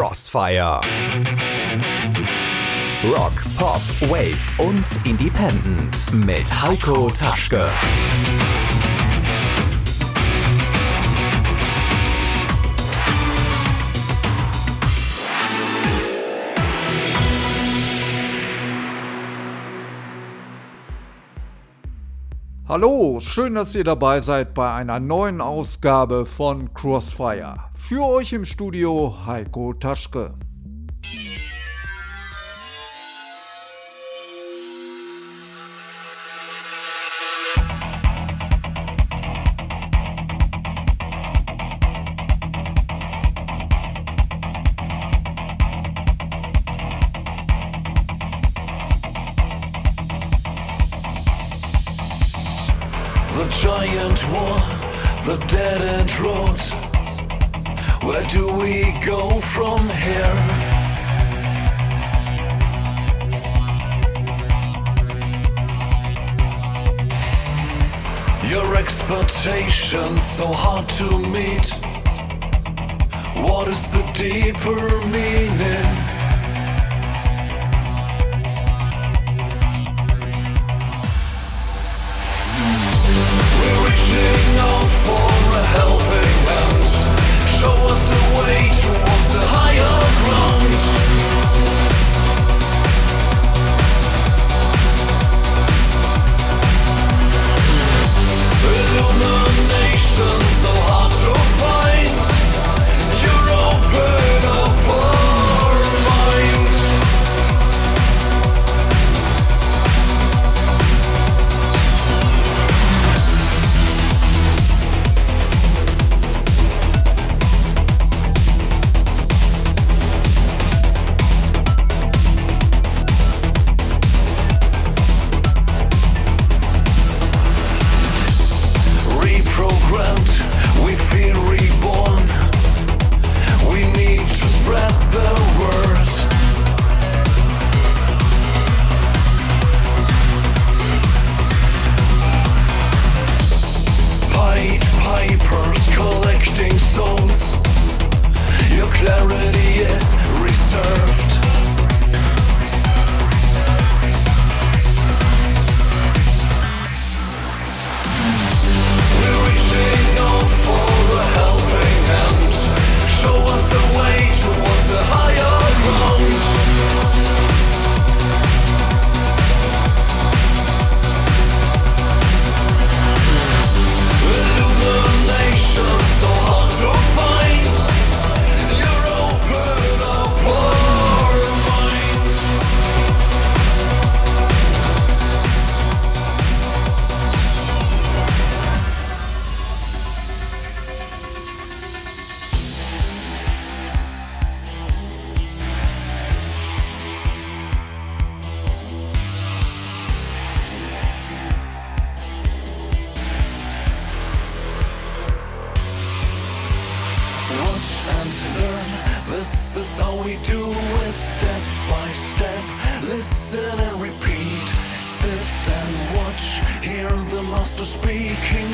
Crossfire. Rock, Pop, Wave und Independent mit Heiko Taschke. Hallo, schön, dass ihr dabei seid bei einer neuen Ausgabe von Crossfire. Für euch im Studio Heiko Taschke.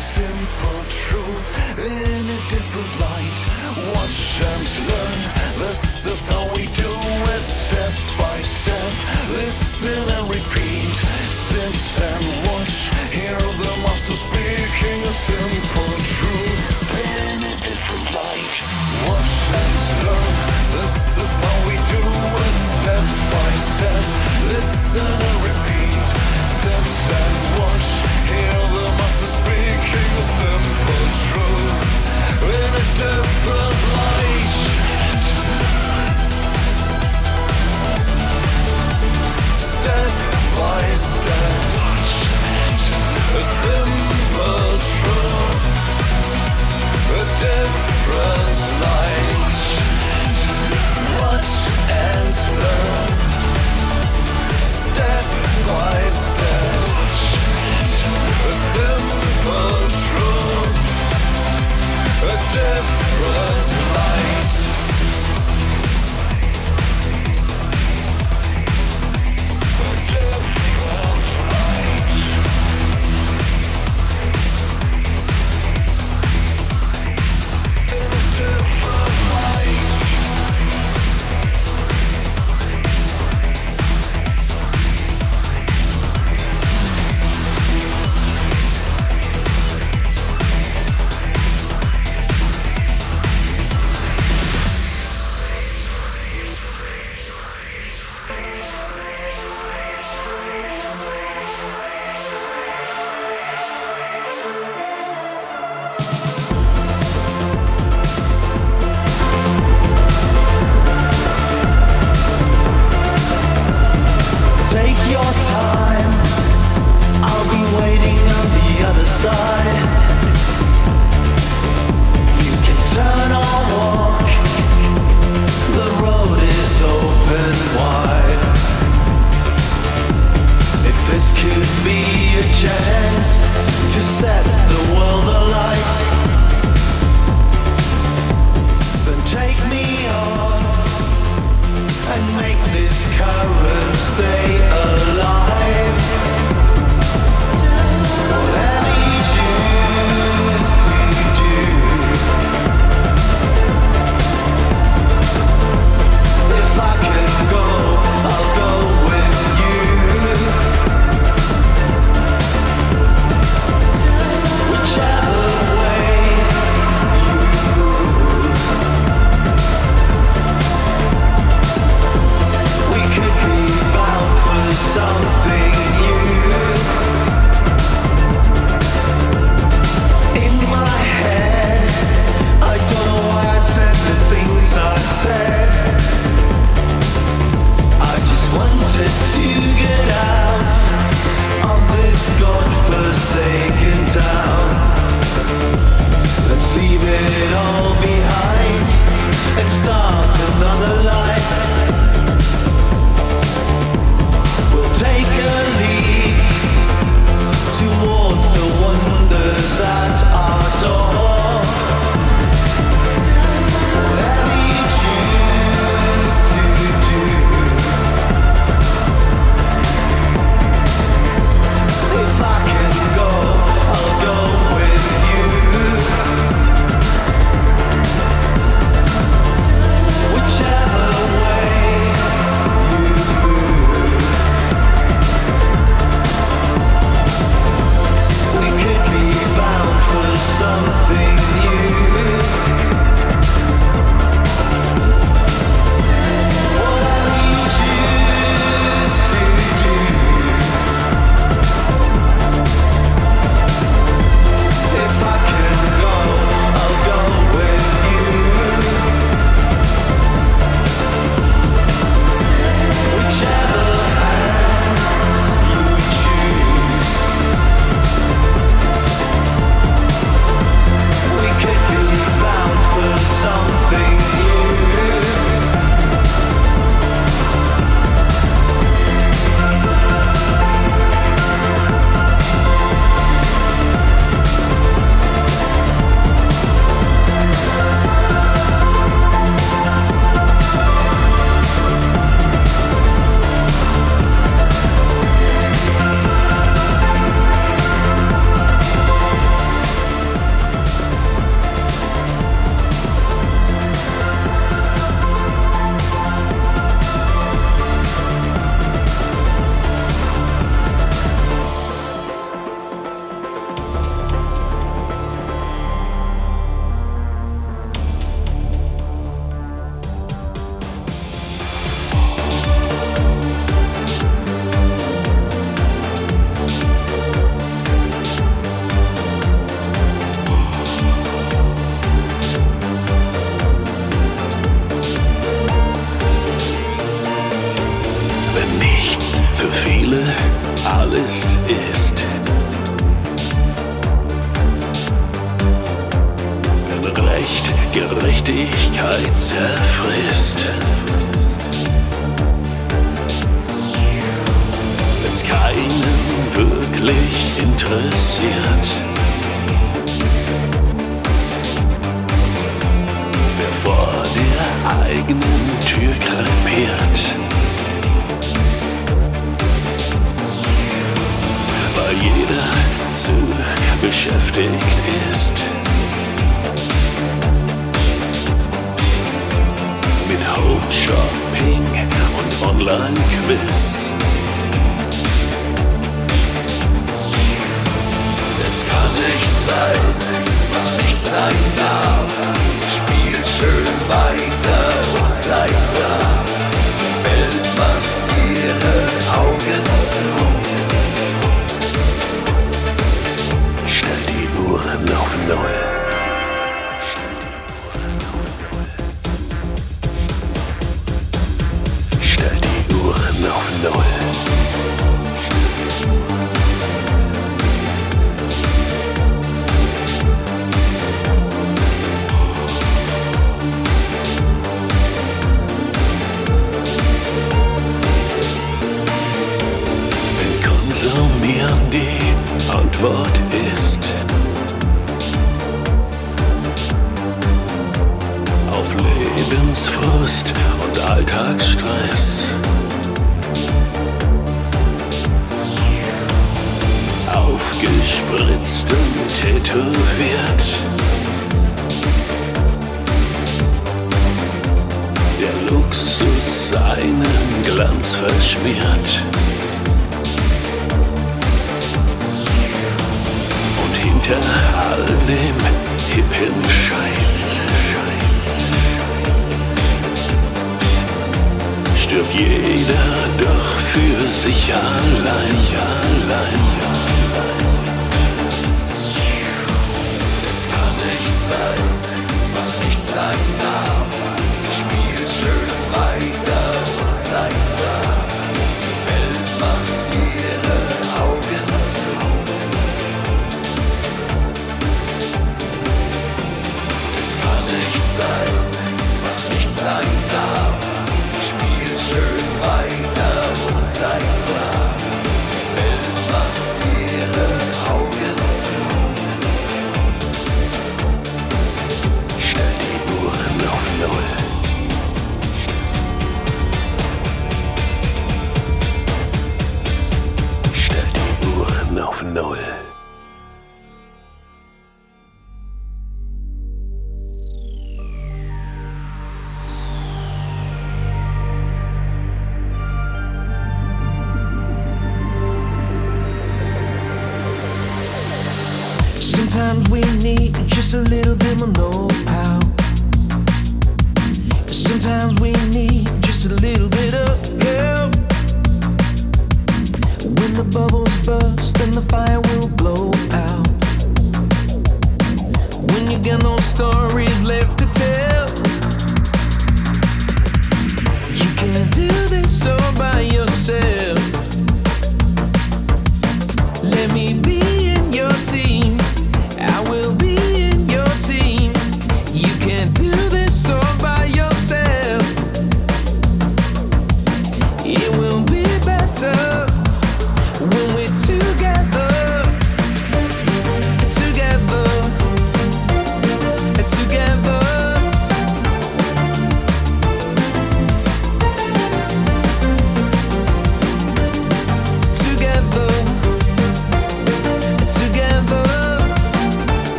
simple truth in a different light. Watch and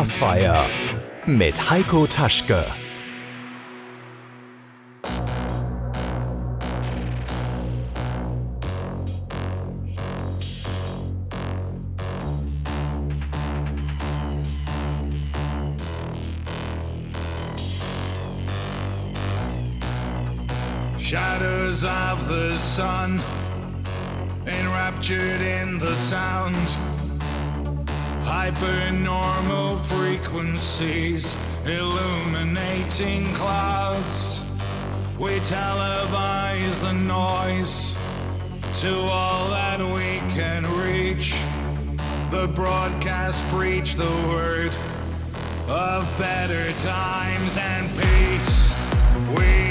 Crossfire mit Heiko Taschke. Shadows of the sun, enraptured in the sound. Hypernormal frequencies illuminating clouds. We televise the noise to all that we can reach. The broadcast preach the word of better times and peace. We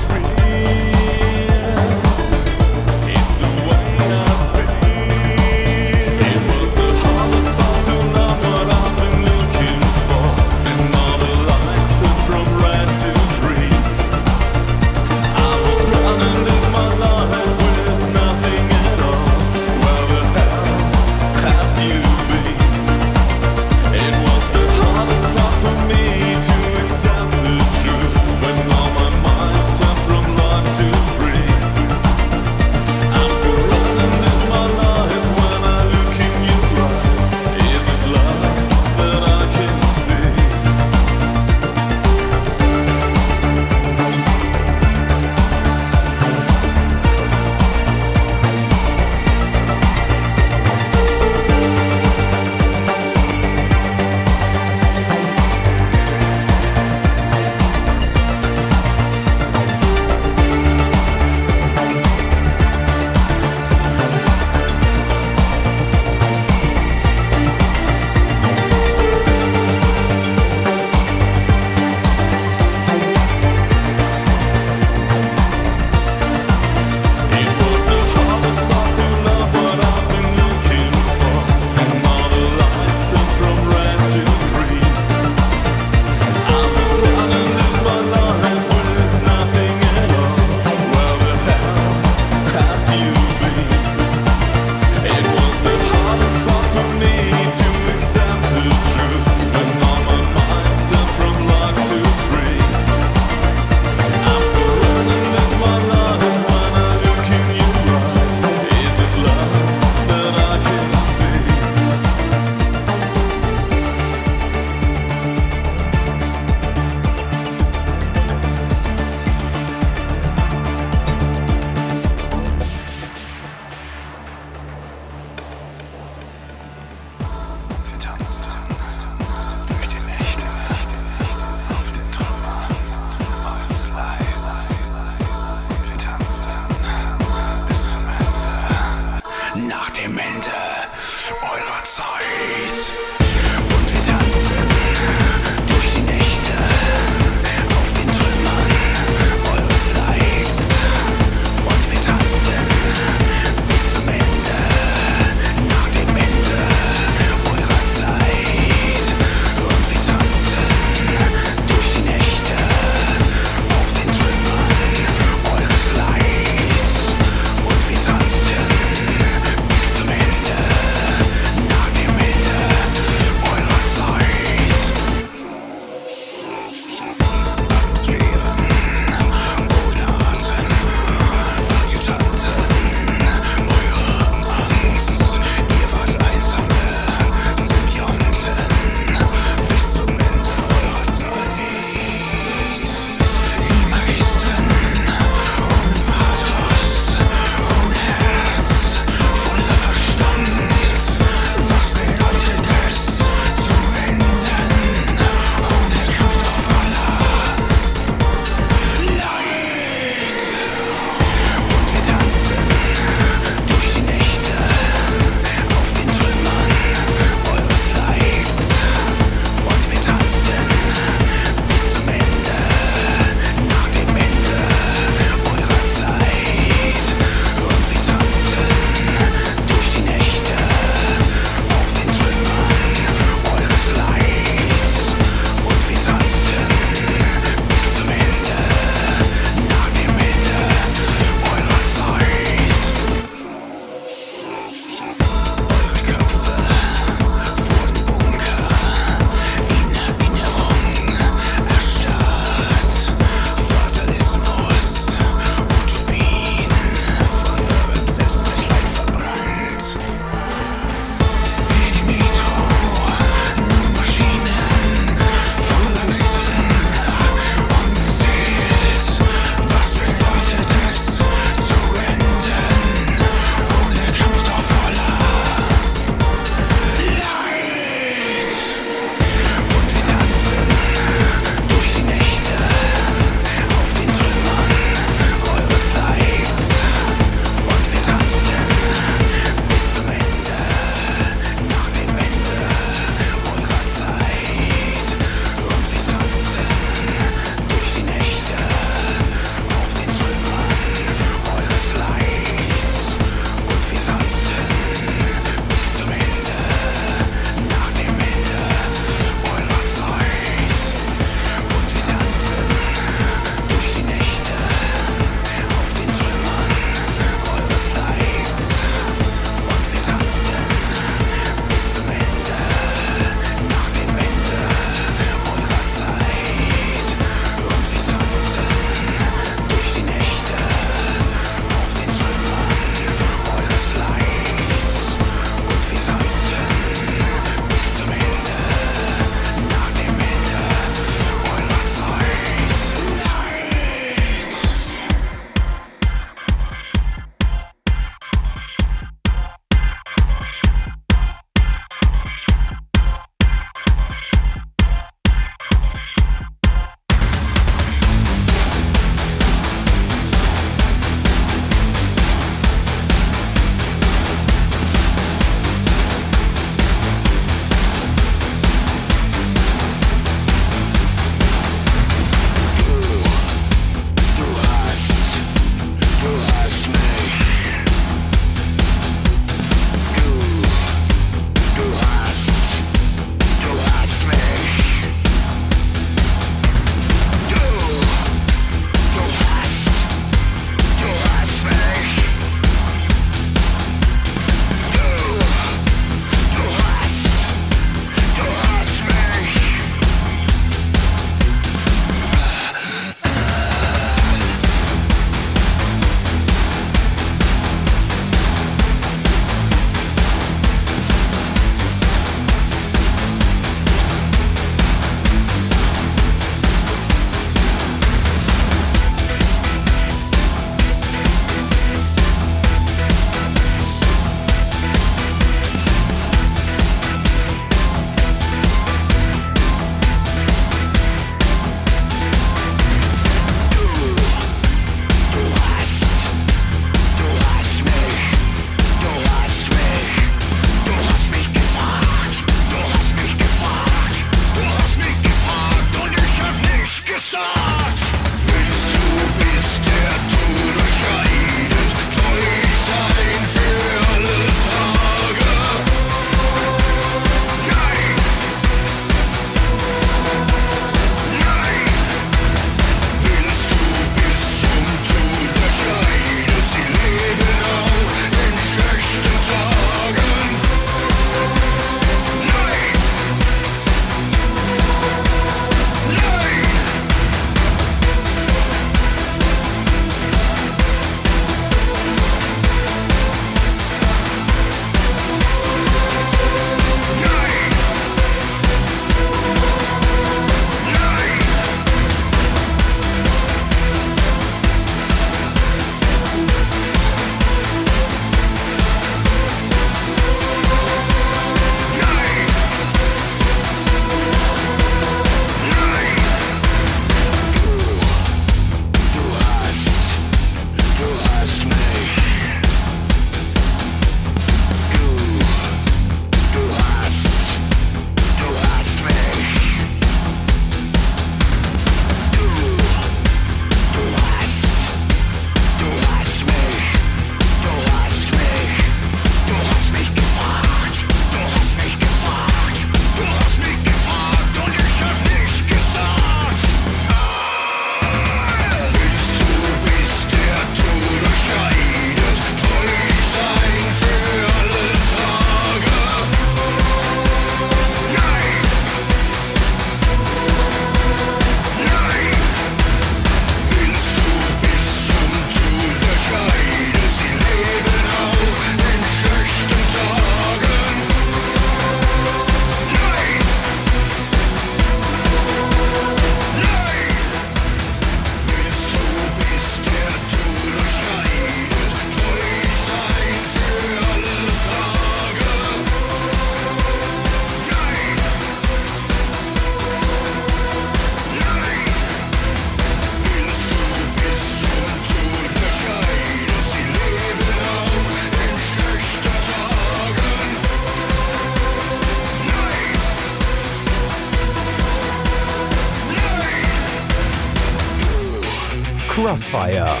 Crossfire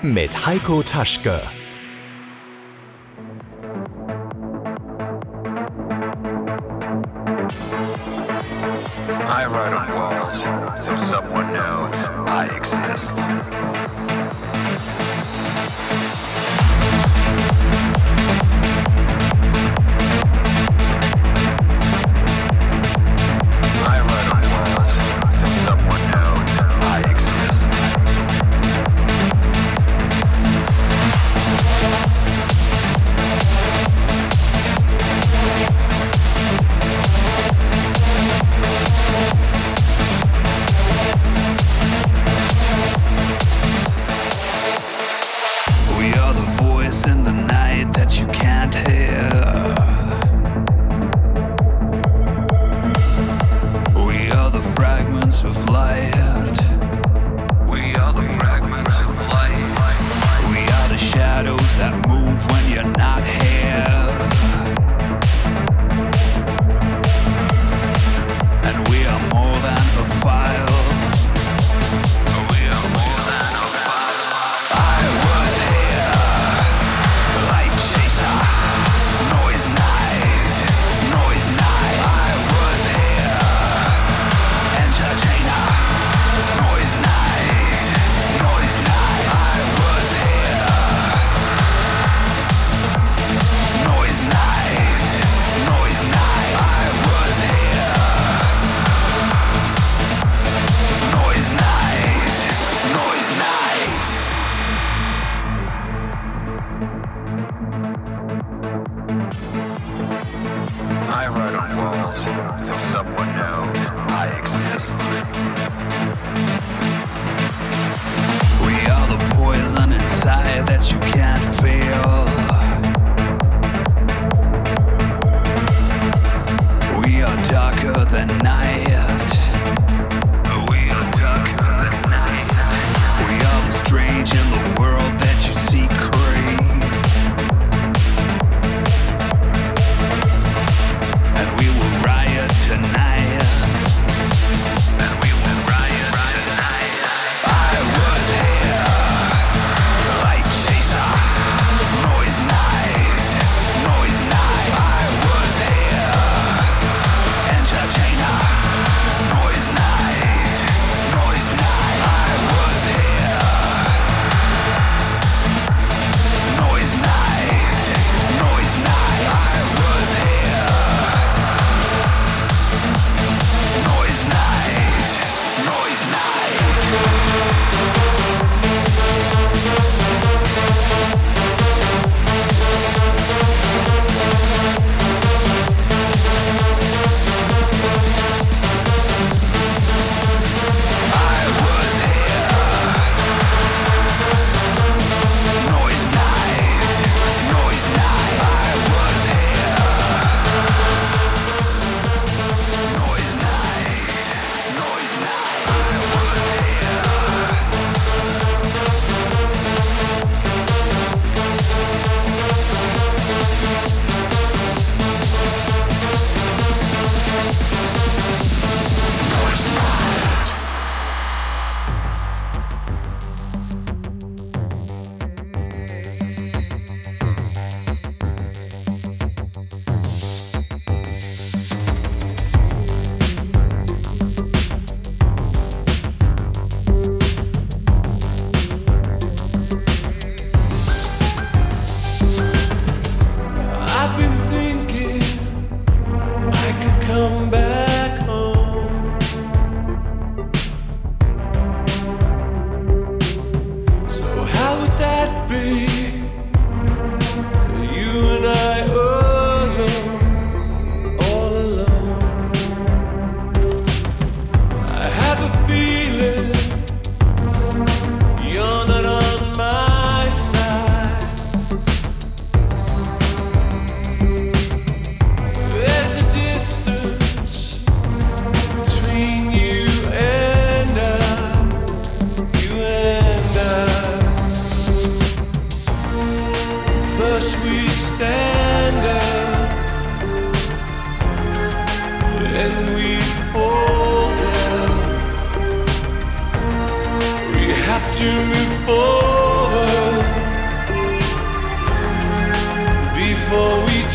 mit Heiko Taschke. I write on walls, so someone knows I exist.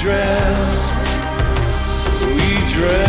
dress, we dress.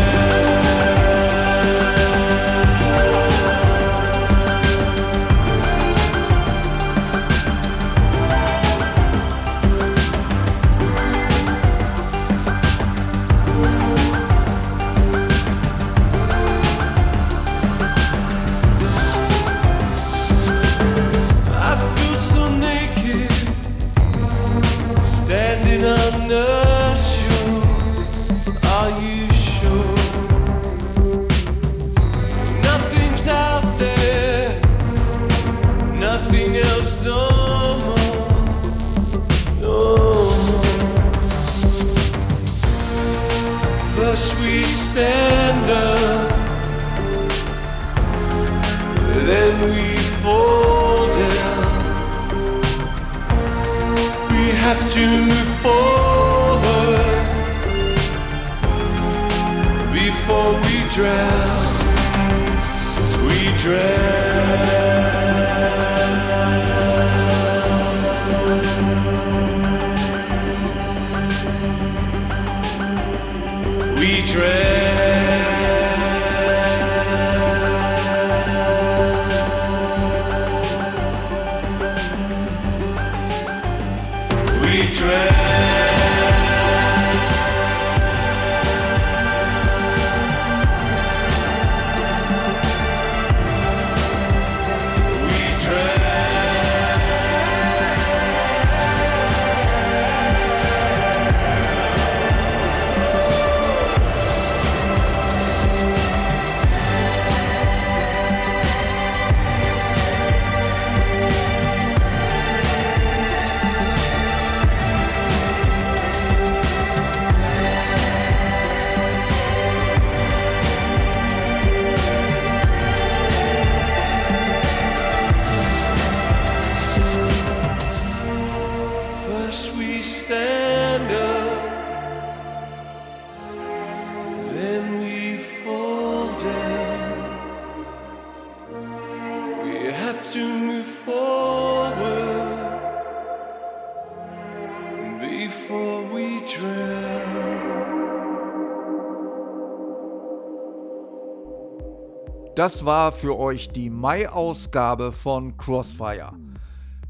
Das war für euch die Mai-Ausgabe von Crossfire.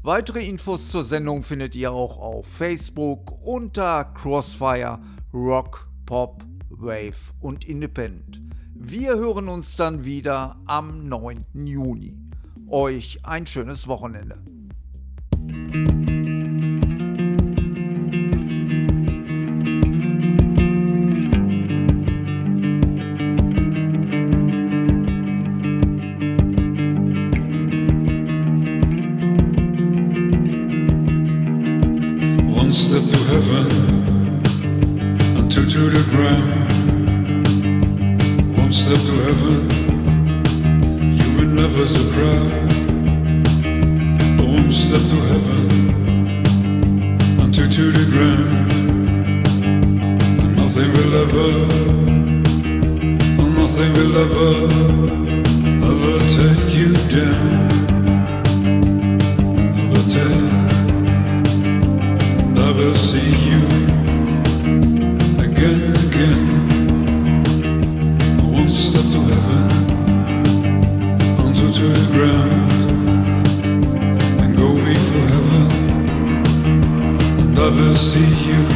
Weitere Infos zur Sendung findet ihr auch auf Facebook unter Crossfire Rock, Pop, Wave und Independent. Wir hören uns dann wieder am 9. Juni. Euch ein schönes Wochenende. was a prayer. One step to heaven and two to the ground. And nothing will ever, and nothing will ever, ever take you down. Ever take, and I will see. see you.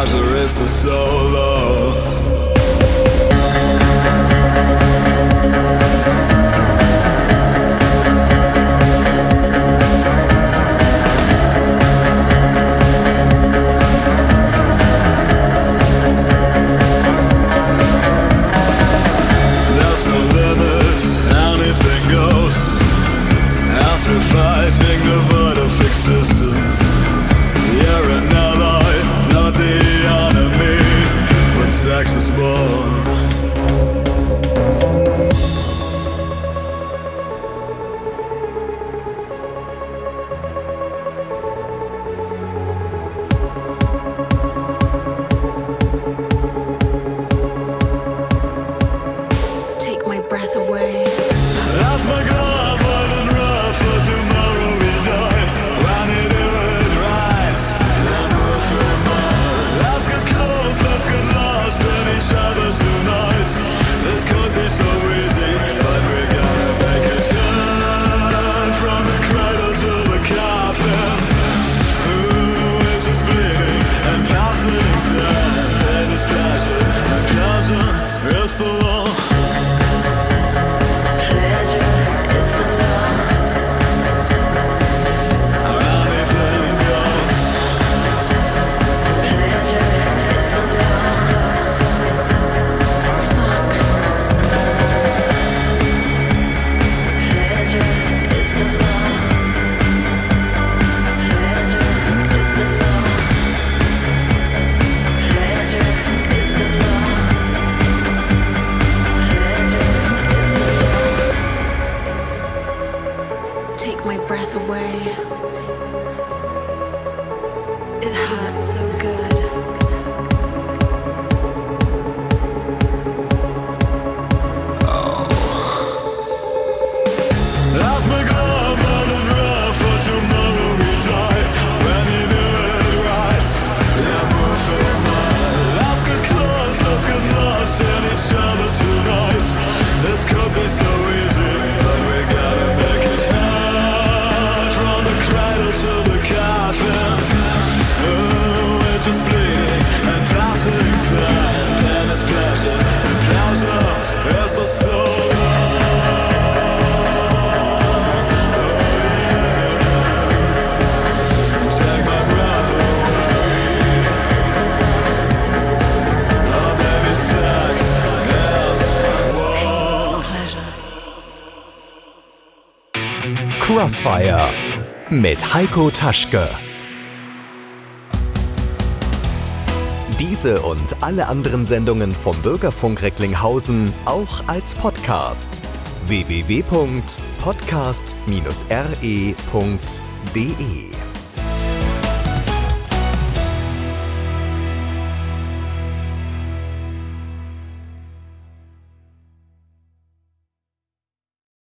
Lazarus the solo. Crossfire mit Heiko Taschke. Diese und alle anderen Sendungen vom Bürgerfunk Recklinghausen auch als Podcast www.podcast-re.de